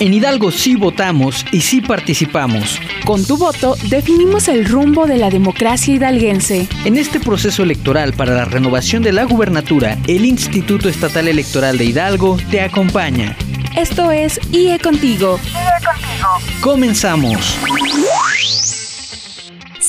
En Hidalgo sí votamos y sí participamos. Con tu voto definimos el rumbo de la democracia hidalguense. En este proceso electoral para la renovación de la gubernatura, el Instituto Estatal Electoral de Hidalgo te acompaña. Esto es IE Contigo. IE Contigo. Comenzamos.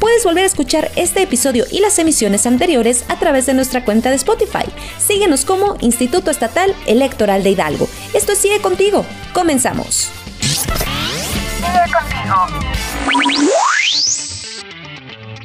Puedes volver a escuchar este episodio y las emisiones anteriores a través de nuestra cuenta de Spotify. Síguenos como Instituto Estatal Electoral de Hidalgo. Esto Sigue Contigo. Comenzamos. Sigue contigo.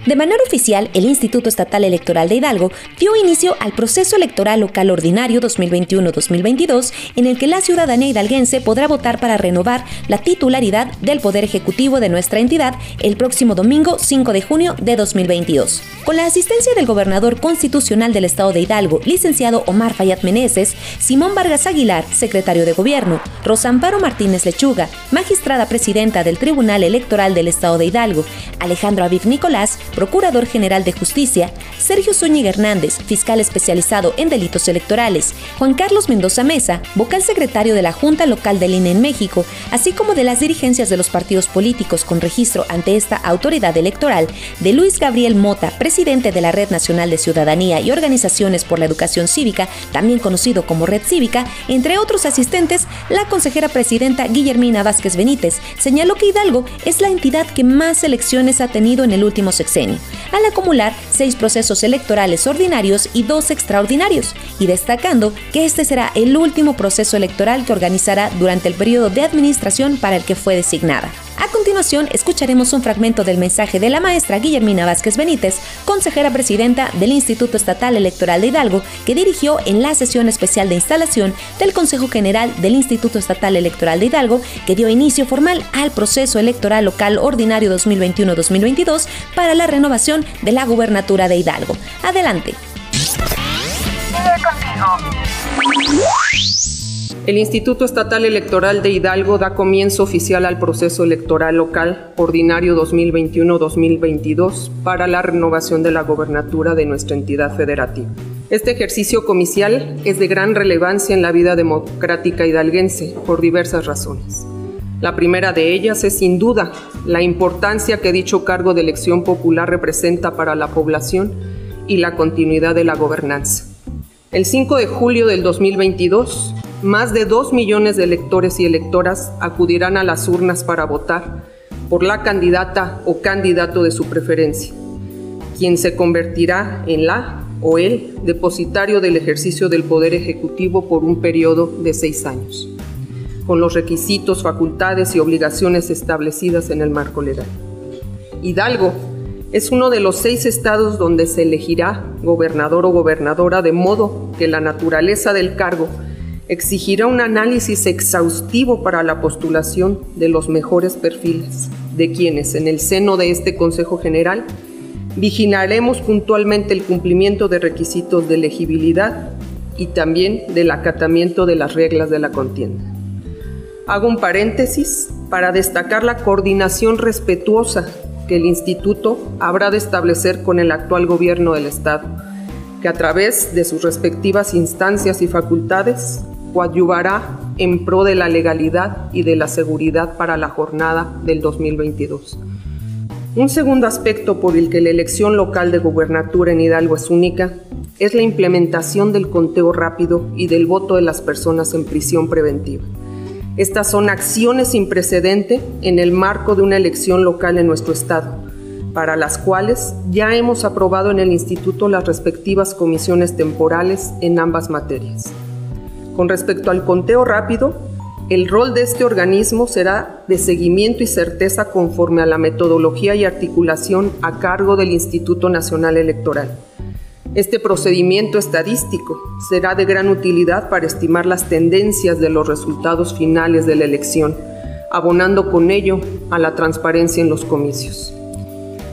De manera oficial, el Instituto Estatal Electoral de Hidalgo dio inicio al proceso electoral local ordinario 2021-2022, en el que la ciudadanía hidalguense podrá votar para renovar la titularidad del Poder Ejecutivo de nuestra entidad el próximo domingo 5 de junio de 2022. Con la asistencia del gobernador constitucional del Estado de Hidalgo, licenciado Omar Fayad Meneses, Simón Vargas Aguilar, secretario de Gobierno, Rosamparo Martínez Lechuga, magistrada presidenta del Tribunal Electoral del Estado de Hidalgo, Alejandro Aviv Nicolás, Procurador General de Justicia, Sergio Zúñiga Hernández, fiscal especializado en delitos electorales, Juan Carlos Mendoza Mesa, vocal secretario de la Junta Local del INE en México, así como de las dirigencias de los partidos políticos con registro ante esta autoridad electoral, de Luis Gabriel Mota, presidente de la Red Nacional de Ciudadanía y Organizaciones por la Educación Cívica, también conocido como Red Cívica, entre otros asistentes, la consejera presidenta Guillermina Vázquez Benítez señaló que Hidalgo es la entidad que más elecciones ha tenido en el último sexenio al acumular seis procesos electorales ordinarios y dos extraordinarios, y destacando que este será el último proceso electoral que organizará durante el periodo de administración para el que fue designada. A continuación, escucharemos un fragmento del mensaje de la maestra Guillermina Vázquez Benítez, consejera presidenta del Instituto Estatal Electoral de Hidalgo, que dirigió en la sesión especial de instalación del Consejo General del Instituto Estatal Electoral de Hidalgo, que dio inicio formal al proceso electoral local ordinario 2021-2022 para la renovación de la gubernatura de Hidalgo. Adelante. El Instituto Estatal Electoral de Hidalgo da comienzo oficial al proceso electoral local ordinario 2021-2022 para la renovación de la gobernatura de nuestra entidad federativa. Este ejercicio comicial es de gran relevancia en la vida democrática hidalguense por diversas razones. La primera de ellas es sin duda la importancia que dicho cargo de elección popular representa para la población y la continuidad de la gobernanza. El 5 de julio del 2022, más de dos millones de electores y electoras acudirán a las urnas para votar por la candidata o candidato de su preferencia, quien se convertirá en la o el depositario del ejercicio del Poder Ejecutivo por un periodo de seis años, con los requisitos, facultades y obligaciones establecidas en el marco legal. Hidalgo es uno de los seis estados donde se elegirá gobernador o gobernadora de modo que la naturaleza del cargo exigirá un análisis exhaustivo para la postulación de los mejores perfiles, de quienes en el seno de este Consejo General vigilaremos puntualmente el cumplimiento de requisitos de elegibilidad y también del acatamiento de las reglas de la contienda. Hago un paréntesis para destacar la coordinación respetuosa que el Instituto habrá de establecer con el actual gobierno del Estado, que a través de sus respectivas instancias y facultades coadyuvará en pro de la legalidad y de la seguridad para la jornada del 2022. Un segundo aspecto por el que la elección local de gubernatura en Hidalgo es única es la implementación del conteo rápido y del voto de las personas en prisión preventiva. Estas son acciones sin precedente en el marco de una elección local en nuestro estado, para las cuales ya hemos aprobado en el instituto las respectivas comisiones temporales en ambas materias. Con respecto al conteo rápido, el rol de este organismo será de seguimiento y certeza conforme a la metodología y articulación a cargo del Instituto Nacional Electoral. Este procedimiento estadístico será de gran utilidad para estimar las tendencias de los resultados finales de la elección, abonando con ello a la transparencia en los comicios.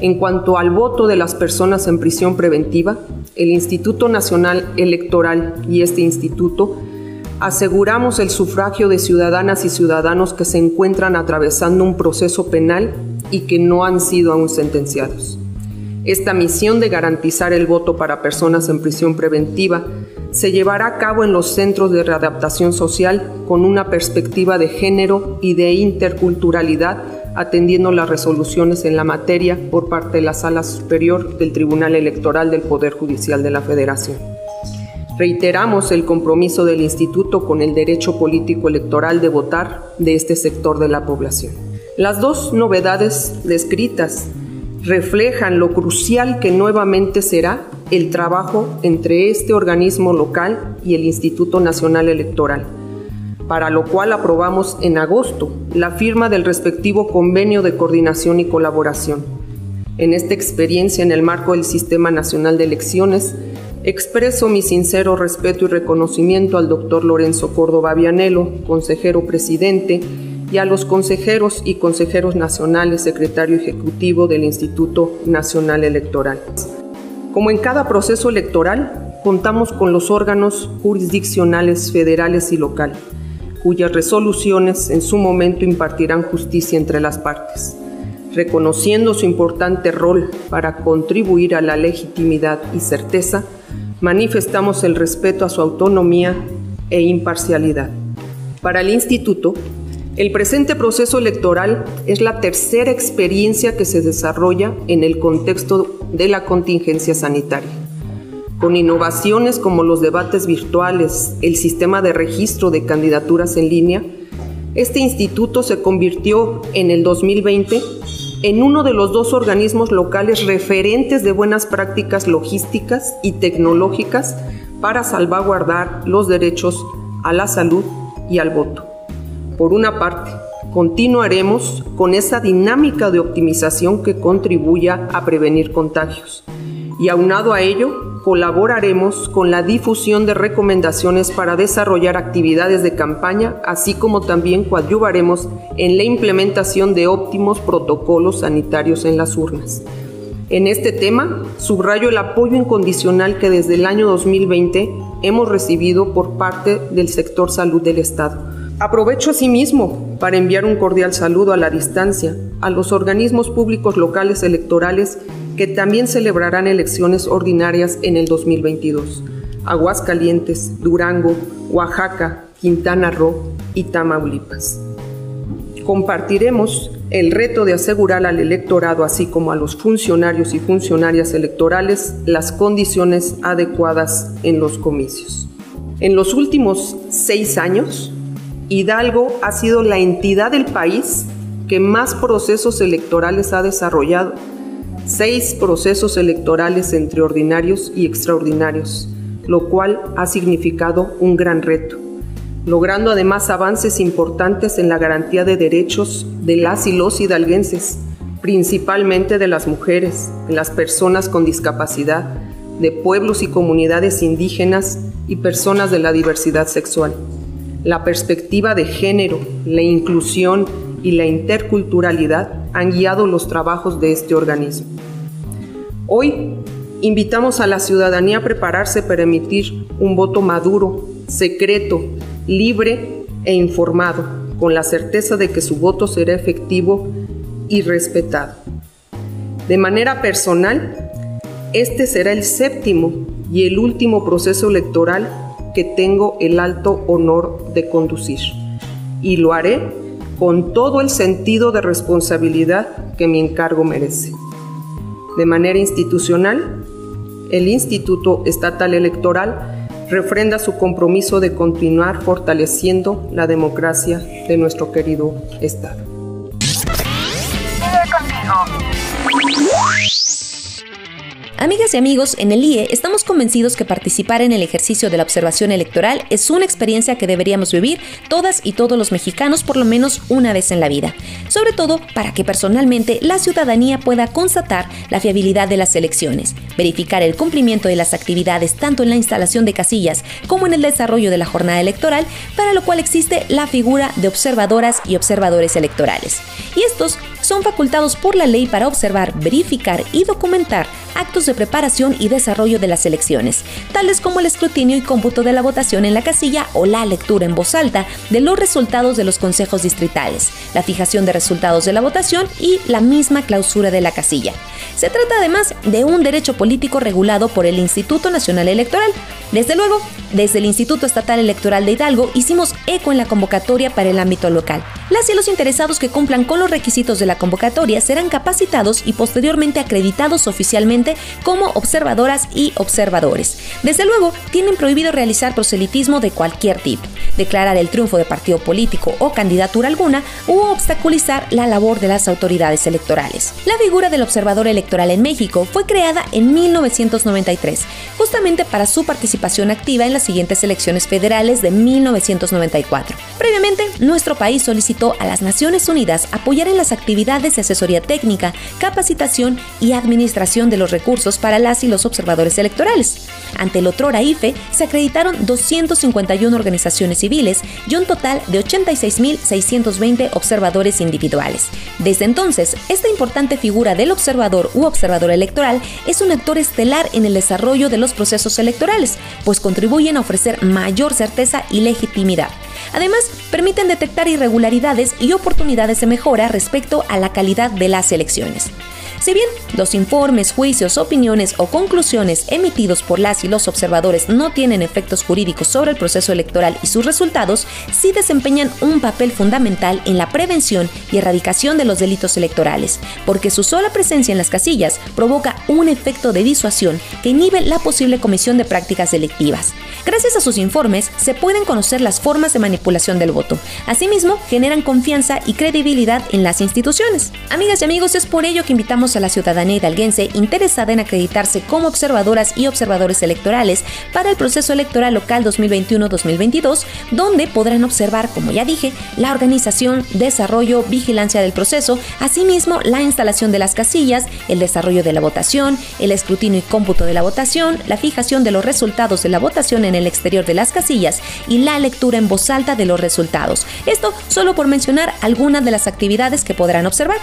En cuanto al voto de las personas en prisión preventiva, el Instituto Nacional Electoral y este instituto aseguramos el sufragio de ciudadanas y ciudadanos que se encuentran atravesando un proceso penal y que no han sido aún sentenciados. Esta misión de garantizar el voto para personas en prisión preventiva se llevará a cabo en los centros de readaptación social con una perspectiva de género y de interculturalidad, atendiendo las resoluciones en la materia por parte de la Sala Superior del Tribunal Electoral del Poder Judicial de la Federación. Reiteramos el compromiso del Instituto con el derecho político electoral de votar de este sector de la población. Las dos novedades descritas reflejan lo crucial que nuevamente será el trabajo entre este organismo local y el Instituto Nacional Electoral, para lo cual aprobamos en agosto la firma del respectivo convenio de coordinación y colaboración. En esta experiencia en el marco del Sistema Nacional de Elecciones, expreso mi sincero respeto y reconocimiento al doctor Lorenzo Córdoba Vianelo, consejero presidente, y a los consejeros y consejeros nacionales, secretario ejecutivo del Instituto Nacional Electoral. Como en cada proceso electoral, contamos con los órganos jurisdiccionales federales y local, cuyas resoluciones en su momento impartirán justicia entre las partes. Reconociendo su importante rol para contribuir a la legitimidad y certeza, manifestamos el respeto a su autonomía e imparcialidad. Para el Instituto, el presente proceso electoral es la tercera experiencia que se desarrolla en el contexto de la contingencia sanitaria. Con innovaciones como los debates virtuales, el sistema de registro de candidaturas en línea, este instituto se convirtió en el 2020 en uno de los dos organismos locales referentes de buenas prácticas logísticas y tecnológicas para salvaguardar los derechos a la salud y al voto. Por una parte, continuaremos con esa dinámica de optimización que contribuya a prevenir contagios. Y aunado a ello, colaboraremos con la difusión de recomendaciones para desarrollar actividades de campaña, así como también coadyuvaremos en la implementación de óptimos protocolos sanitarios en las urnas. En este tema, subrayo el apoyo incondicional que desde el año 2020 hemos recibido por parte del sector salud del Estado Aprovecho asimismo para enviar un cordial saludo a la distancia a los organismos públicos locales electorales que también celebrarán elecciones ordinarias en el 2022. Aguascalientes, Durango, Oaxaca, Quintana Roo y Tamaulipas. Compartiremos el reto de asegurar al electorado, así como a los funcionarios y funcionarias electorales, las condiciones adecuadas en los comicios. En los últimos seis años, Hidalgo ha sido la entidad del país que más procesos electorales ha desarrollado, seis procesos electorales entre ordinarios y extraordinarios, lo cual ha significado un gran reto, logrando además avances importantes en la garantía de derechos de las y los hidalguenses, principalmente de las mujeres, de las personas con discapacidad, de pueblos y comunidades indígenas y personas de la diversidad sexual. La perspectiva de género, la inclusión y la interculturalidad han guiado los trabajos de este organismo. Hoy invitamos a la ciudadanía a prepararse para emitir un voto maduro, secreto, libre e informado, con la certeza de que su voto será efectivo y respetado. De manera personal, este será el séptimo y el último proceso electoral que tengo el alto honor de conducir. Y lo haré con todo el sentido de responsabilidad que mi encargo merece. De manera institucional, el Instituto Estatal Electoral refrenda su compromiso de continuar fortaleciendo la democracia de nuestro querido Estado. Amigas y amigos, en el IE estamos convencidos que participar en el ejercicio de la observación electoral es una experiencia que deberíamos vivir todas y todos los mexicanos por lo menos una vez en la vida, sobre todo para que personalmente la ciudadanía pueda constatar la fiabilidad de las elecciones, verificar el cumplimiento de las actividades tanto en la instalación de casillas como en el desarrollo de la jornada electoral, para lo cual existe la figura de observadoras y observadores electorales. Y estos son facultados por la ley para observar, verificar y documentar actos de preparación y desarrollo de las elecciones, tales como el escrutinio y cómputo de la votación en la casilla o la lectura en voz alta de los resultados de los consejos distritales, la fijación de resultados de la votación y la misma clausura de la casilla. Se trata además de un derecho político regulado por el Instituto Nacional Electoral. Desde luego, desde el Instituto Estatal Electoral de Hidalgo hicimos eco en la convocatoria para el ámbito local. Las y los interesados que cumplan con los requisitos de la convocatoria serán capacitados y posteriormente acreditados oficialmente como observadoras y observadores. Desde luego, tienen prohibido realizar proselitismo de cualquier tipo, declarar el triunfo de partido político o candidatura alguna u obstaculizar la labor de las autoridades electorales. La figura del observador electoral en México fue creada en 1993, justamente para su participación activa en las siguientes elecciones federales de 1994. Previamente, nuestro país solicitó a las Naciones Unidas apoyar en las actividades de asesoría técnica, capacitación y administración de los recursos para las y los observadores electorales. Ante el otrora IFE se acreditaron 251 organizaciones civiles y un total de 86.620 observadores individuales. Desde entonces, esta importante figura del observador u observador electoral es un actor estelar en el desarrollo de los procesos electorales, pues contribuyen ofrecer mayor certeza y legitimidad. Además, permiten detectar irregularidades y oportunidades de mejora respecto a la calidad de las elecciones. Si bien los informes, juicios, opiniones o conclusiones emitidos por las y los observadores no tienen efectos jurídicos sobre el proceso electoral y sus resultados, sí desempeñan un papel fundamental en la prevención y erradicación de los delitos electorales, porque su sola presencia en las casillas provoca un efecto de disuasión que inhibe la posible comisión de prácticas delictivas. Gracias a sus informes se pueden conocer las formas de manipulación del voto. Asimismo, generan confianza y credibilidad en las instituciones. Amigas y amigos, es por ello que invitamos a la ciudadanía hidalguense interesada en acreditarse como observadoras y observadores electorales para el proceso electoral local 2021-2022, donde podrán observar, como ya dije, la organización, desarrollo, vigilancia del proceso, asimismo la instalación de las casillas, el desarrollo de la votación, el escrutinio y cómputo de la votación, la fijación de los resultados de la votación en el exterior de las casillas y la lectura en voz alta de los resultados. Esto solo por mencionar algunas de las actividades que podrán observar.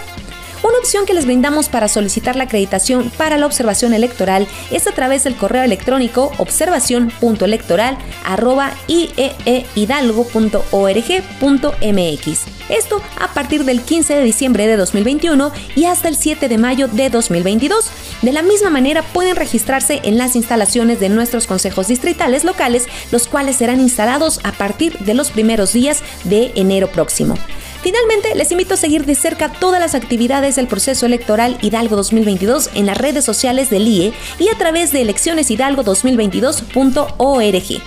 Una opción que les brindamos para solicitar la acreditación para la observación electoral es a través del correo electrónico observación.electoral@ieehidalgo.org.mx. Esto a partir del 15 de diciembre de 2021 y hasta el 7 de mayo de 2022. De la misma manera pueden registrarse en las instalaciones de nuestros consejos distritales locales, los cuales serán instalados a partir de los primeros días de enero próximo. Finalmente, les invito a seguir de cerca todas las actividades del proceso electoral Hidalgo 2022 en las redes sociales del IE y a través de eleccioneshidalgo2022.org.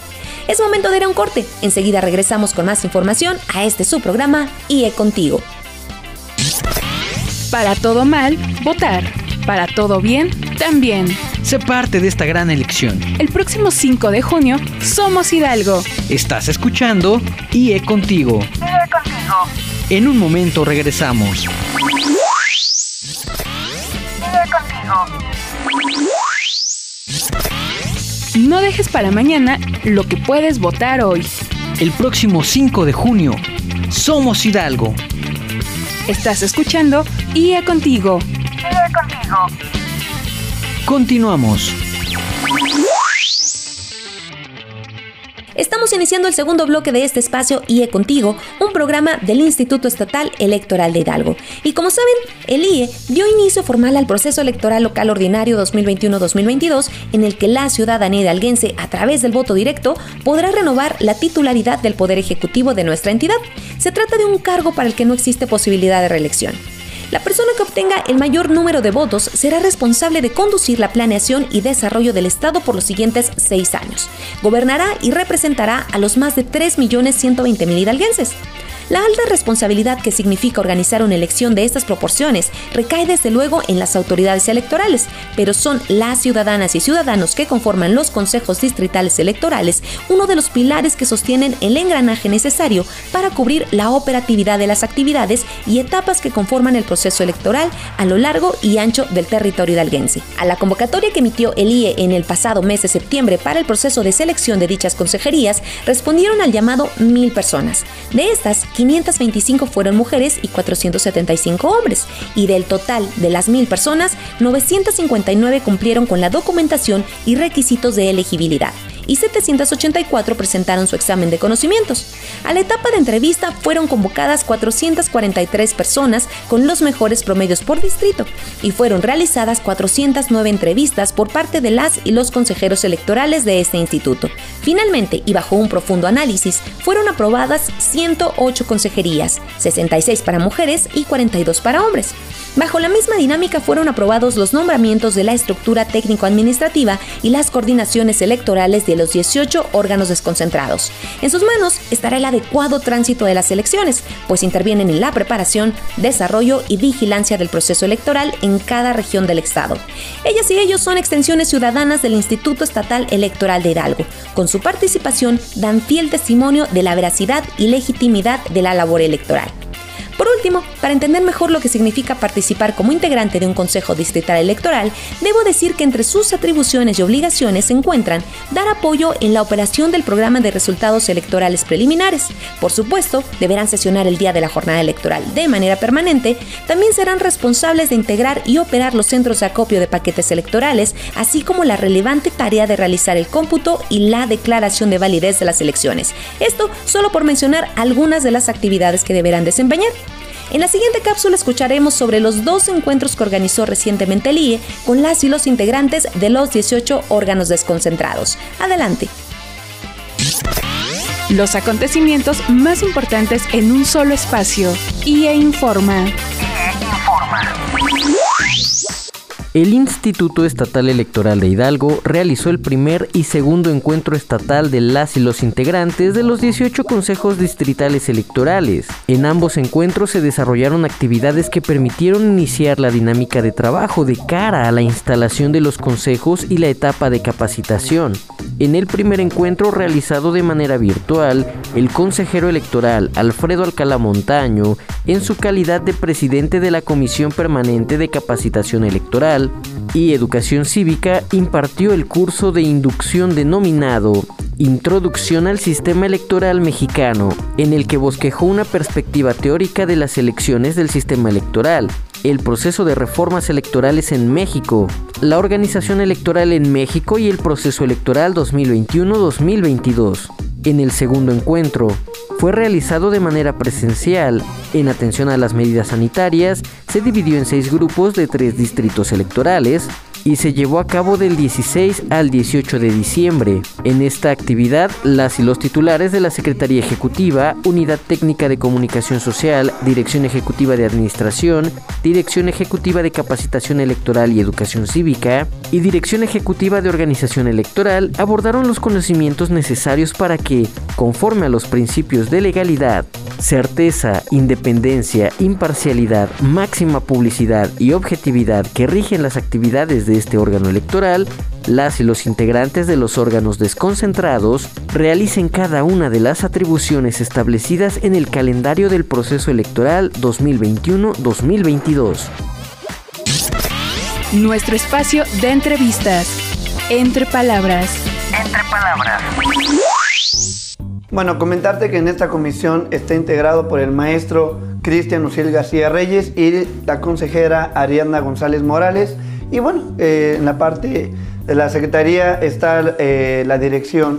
Es momento de ir a un corte. Enseguida regresamos con más información a este su programa IE Contigo. Para todo mal, votar. Para todo bien, también. Sé parte de esta gran elección. El próximo 5 de junio, somos Hidalgo. Estás escuchando IE Contigo. IE Contigo. En un momento regresamos. Contigo. No dejes para mañana lo que puedes votar hoy. El próximo 5 de junio, somos Hidalgo. Estás escuchando IE Contigo. IE Contigo. Continuamos. Estamos iniciando el segundo bloque de este espacio IE Contigo, un programa del Instituto Estatal Electoral de Hidalgo. Y como saben, el IE dio inicio formal al proceso electoral local ordinario 2021-2022, en el que la ciudadanía hidalguense, a través del voto directo, podrá renovar la titularidad del Poder Ejecutivo de nuestra entidad. Se trata de un cargo para el que no existe posibilidad de reelección. La persona que obtenga el mayor número de votos será responsable de conducir la planeación y desarrollo del Estado por los siguientes seis años. Gobernará y representará a los más de 3.120.000 hidalguenses. La alta responsabilidad que significa organizar una elección de estas proporciones recae desde luego en las autoridades electorales, pero son las ciudadanas y ciudadanos que conforman los consejos distritales electorales uno de los pilares que sostienen el engranaje necesario para cubrir la operatividad de las actividades y etapas que conforman el proceso electoral a lo largo y ancho del territorio hidalguense. A la convocatoria que emitió el IE en el pasado mes de septiembre para el proceso de selección de dichas consejerías, respondieron al llamado mil personas. De estas, 525 fueron mujeres y 475 hombres, y del total de las mil personas, 959 cumplieron con la documentación y requisitos de elegibilidad y 784 presentaron su examen de conocimientos. A la etapa de entrevista fueron convocadas 443 personas con los mejores promedios por distrito y fueron realizadas 409 entrevistas por parte de las y los consejeros electorales de este instituto. Finalmente, y bajo un profundo análisis, fueron aprobadas 108 consejerías, 66 para mujeres y 42 para hombres. Bajo la misma dinámica fueron aprobados los nombramientos de la estructura técnico-administrativa y las coordinaciones electorales de los 18 órganos desconcentrados. En sus manos estará el adecuado tránsito de las elecciones, pues intervienen en la preparación, desarrollo y vigilancia del proceso electoral en cada región del Estado. Ellas y ellos son extensiones ciudadanas del Instituto Estatal Electoral de Hidalgo. Con su participación dan fiel testimonio de la veracidad y legitimidad de la labor electoral. Para entender mejor lo que significa participar como integrante de un Consejo Distrital Electoral, debo decir que entre sus atribuciones y obligaciones se encuentran dar apoyo en la operación del programa de resultados electorales preliminares. Por supuesto, deberán sesionar el día de la jornada electoral de manera permanente, también serán responsables de integrar y operar los centros de acopio de paquetes electorales, así como la relevante tarea de realizar el cómputo y la declaración de validez de las elecciones. Esto solo por mencionar algunas de las actividades que deberán desempeñar. En la siguiente cápsula escucharemos sobre los dos encuentros que organizó recientemente el IE con las y los integrantes de los 18 órganos desconcentrados. Adelante. Los acontecimientos más importantes en un solo espacio. IE Informa. El Instituto Estatal Electoral de Hidalgo realizó el primer y segundo encuentro estatal de las y los integrantes de los 18 consejos distritales electorales. En ambos encuentros se desarrollaron actividades que permitieron iniciar la dinámica de trabajo de cara a la instalación de los consejos y la etapa de capacitación. En el primer encuentro realizado de manera virtual, el consejero electoral Alfredo Alcalá Montaño, en su calidad de presidente de la Comisión Permanente de Capacitación Electoral y Educación Cívica, impartió el curso de inducción denominado Introducción al Sistema Electoral Mexicano, en el que bosquejó una perspectiva teórica de las elecciones del sistema electoral, el proceso de reformas electorales en México, la organización electoral en México y el proceso electoral 2021-2022. En el segundo encuentro, fue realizado de manera presencial. En atención a las medidas sanitarias, se dividió en seis grupos de tres distritos electorales, y se llevó a cabo del 16 al 18 de diciembre. En esta actividad, las y los titulares de la Secretaría Ejecutiva, Unidad Técnica de Comunicación Social, Dirección Ejecutiva de Administración, Dirección Ejecutiva de Capacitación Electoral y Educación Cívica y Dirección Ejecutiva de Organización Electoral abordaron los conocimientos necesarios para que, conforme a los principios de legalidad, certeza, independencia, imparcialidad, máxima publicidad y objetividad que rigen las actividades de este órgano electoral, las y los integrantes de los órganos desconcentrados realicen cada una de las atribuciones establecidas en el calendario del proceso electoral 2021-2022. Nuestro espacio de entrevistas. Entre palabras. Entre palabras. Bueno, comentarte que en esta comisión está integrado por el maestro Cristian Uciel García Reyes y la consejera Ariadna González Morales. Y bueno, eh, en la parte de la Secretaría está eh, la dirección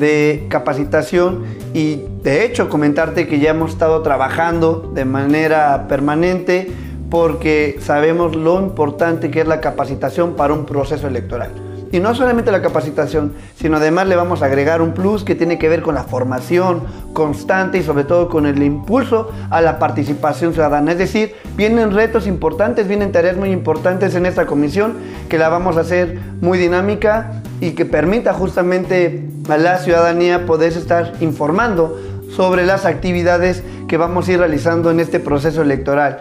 de capacitación y de hecho comentarte que ya hemos estado trabajando de manera permanente porque sabemos lo importante que es la capacitación para un proceso electoral. Y no solamente la capacitación, sino además le vamos a agregar un plus que tiene que ver con la formación constante y sobre todo con el impulso a la participación ciudadana. Es decir, vienen retos importantes, vienen tareas muy importantes en esta comisión que la vamos a hacer muy dinámica y que permita justamente a la ciudadanía poder estar informando sobre las actividades que vamos a ir realizando en este proceso electoral.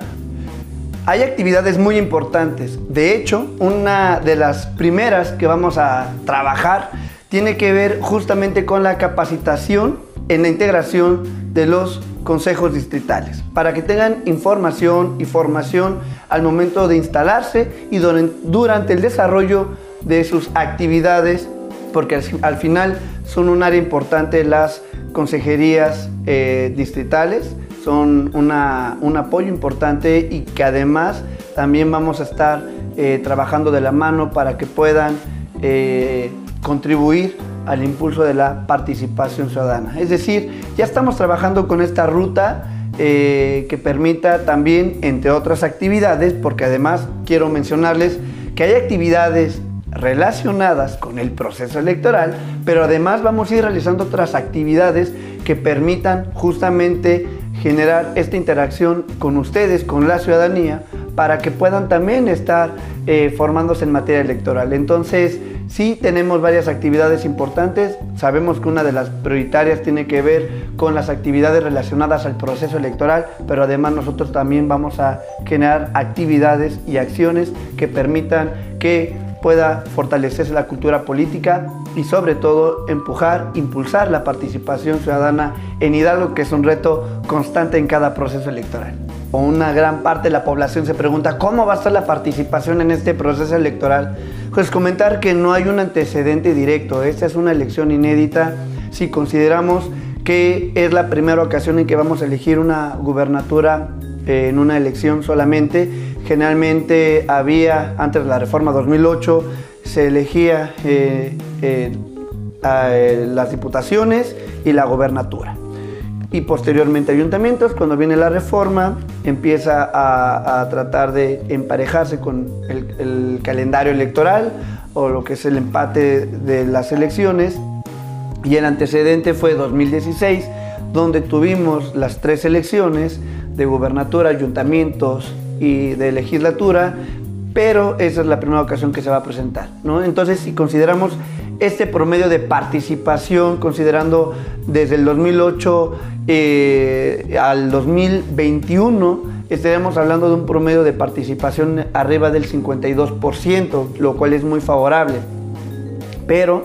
Hay actividades muy importantes. De hecho, una de las primeras que vamos a trabajar tiene que ver justamente con la capacitación en la integración de los consejos distritales, para que tengan información y formación al momento de instalarse y durante el desarrollo de sus actividades, porque al final son un área importante las consejerías eh, distritales, son un apoyo importante y que además también vamos a estar eh, trabajando de la mano para que puedan eh, contribuir al impulso de la participación ciudadana. Es decir, ya estamos trabajando con esta ruta eh, que permita también, entre otras actividades, porque además quiero mencionarles que hay actividades relacionadas con el proceso electoral, pero además vamos a ir realizando otras actividades que permitan justamente generar esta interacción con ustedes, con la ciudadanía, para que puedan también estar eh, formándose en materia electoral. Entonces, Sí, tenemos varias actividades importantes. Sabemos que una de las prioritarias tiene que ver con las actividades relacionadas al proceso electoral, pero además nosotros también vamos a generar actividades y acciones que permitan que pueda fortalecerse la cultura política y sobre todo empujar, impulsar la participación ciudadana en Hidalgo, que es un reto constante en cada proceso electoral. Una gran parte de la población se pregunta cómo va a ser la participación en este proceso electoral. Pues comentar que no hay un antecedente directo, esta es una elección inédita si consideramos que es la primera ocasión en que vamos a elegir una gubernatura eh, en una elección solamente. Generalmente había, antes de la reforma 2008, se elegía eh, eh, las diputaciones y la gobernatura. Y posteriormente ayuntamientos, cuando viene la reforma, empieza a, tratar de emparejarse con el, calendario electoral o lo que es el empate de las elecciones. Y el antecedente fue 2016, donde tuvimos las tres elecciones de gubernatura, ayuntamientos y de legislatura, pero esa es la primera ocasión que se va a presentar. ¿no? Entonces, si consideramos este promedio de participación, considerando desde el 2008 eh, al 2021, estaríamos hablando de un promedio de participación arriba del 52%, lo cual es muy favorable. Pero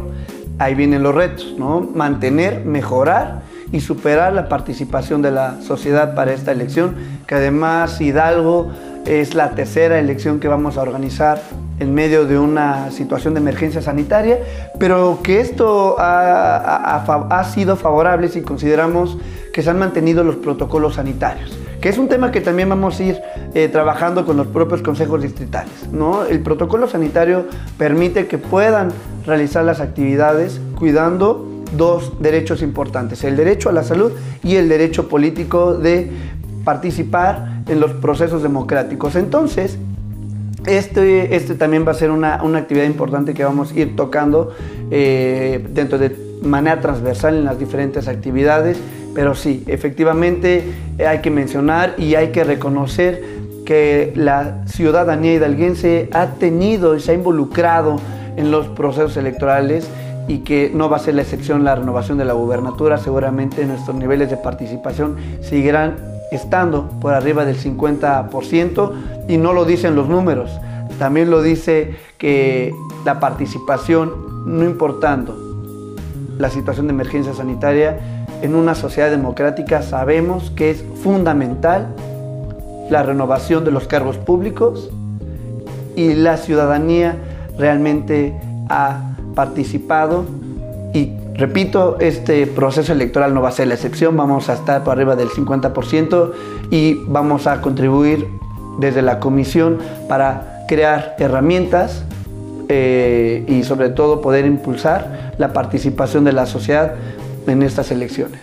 ahí vienen los retos, ¿no? Mantener, mejorar y superar la participación de la sociedad para esta elección, que además Hidalgo es la tercera elección que vamos a organizar en medio de una situación de emergencia sanitaria, pero que esto ha, sido favorable si consideramos que se han mantenido los protocolos sanitarios que es un tema que también vamos a ir eh, trabajando con los propios consejos distritales. ¿no? El protocolo sanitario permite que puedan realizar las actividades cuidando dos derechos importantes, el derecho a la salud y el derecho político de participar en los procesos democráticos. Entonces, este, este también va a ser una, actividad importante que vamos a ir tocando eh, dentro de manera transversal en las diferentes actividades, pero sí, efectivamente hay que mencionar y hay que reconocer que la ciudadanía hidalguense ha tenido y se ha involucrado en los procesos electorales y que no va a ser la excepción la renovación de la gubernatura. Seguramente nuestros niveles de participación seguirán estando por arriba del 50% y no lo dicen los números, también lo dice que la participación, no importando la situación de emergencia sanitaria, en una sociedad democrática sabemos que es fundamental la renovación de los cargos públicos y la ciudadanía realmente ha participado. Y Repito, este proceso electoral no va a ser la excepción, vamos a estar por arriba del 50% y vamos a contribuir desde la comisión para crear herramientas eh, y sobre todo poder impulsar la participación de la sociedad en estas elecciones.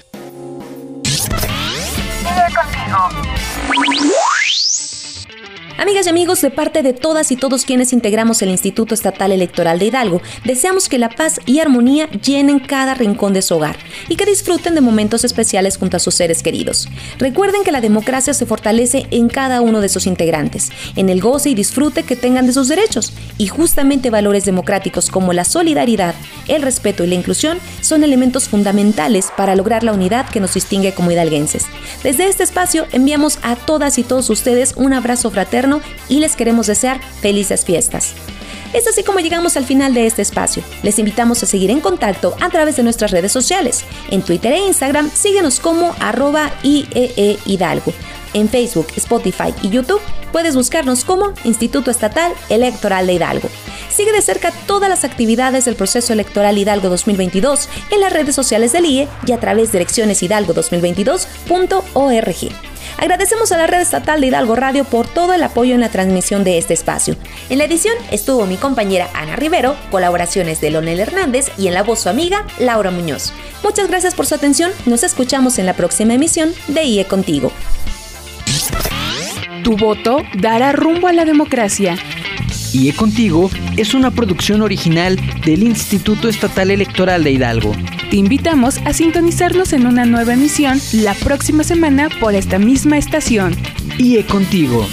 Amigas y amigos, de parte de todas y todos quienes integramos el Instituto Estatal Electoral de Hidalgo, deseamos que la paz y armonía llenen cada rincón de su hogar y que disfruten de momentos especiales junto a sus seres queridos. Recuerden que la democracia se fortalece en cada uno de sus integrantes, en el goce y disfrute que tengan de sus derechos, y justamente valores democráticos como la solidaridad, el respeto y la inclusión son elementos fundamentales para lograr la unidad que nos distingue como hidalguenses. Desde este espacio enviamos a todas y todos ustedes un abrazo fraterno y les queremos desear felices fiestas. Es así como llegamos al final de este espacio. Les invitamos a seguir en contacto a través de nuestras redes sociales. En Twitter e Instagram síguenos como arroba IEE Hidalgo. En Facebook, Spotify y YouTube puedes buscarnos como Instituto Estatal Electoral de Hidalgo. Sigue de cerca todas las actividades del proceso electoral Hidalgo 2022 en las redes sociales del IE y a través de eleccioneshidalgo2022.org. Agradecemos a la red estatal de Hidalgo Radio por todo el apoyo en la transmisión de este espacio. En la edición estuvo mi compañera Ana Rivero, colaboraciones de Lonel Hernández y en la voz su amiga Laura Muñoz. Muchas gracias por su atención, nos escuchamos en la próxima emisión de IE Contigo. Tu voto dará rumbo a la democracia. IE Contigo es una producción original del Instituto Estatal Electoral de Hidalgo. Te invitamos a sintonizarnos en una nueva emisión la próxima semana por esta misma estación. IE Contigo.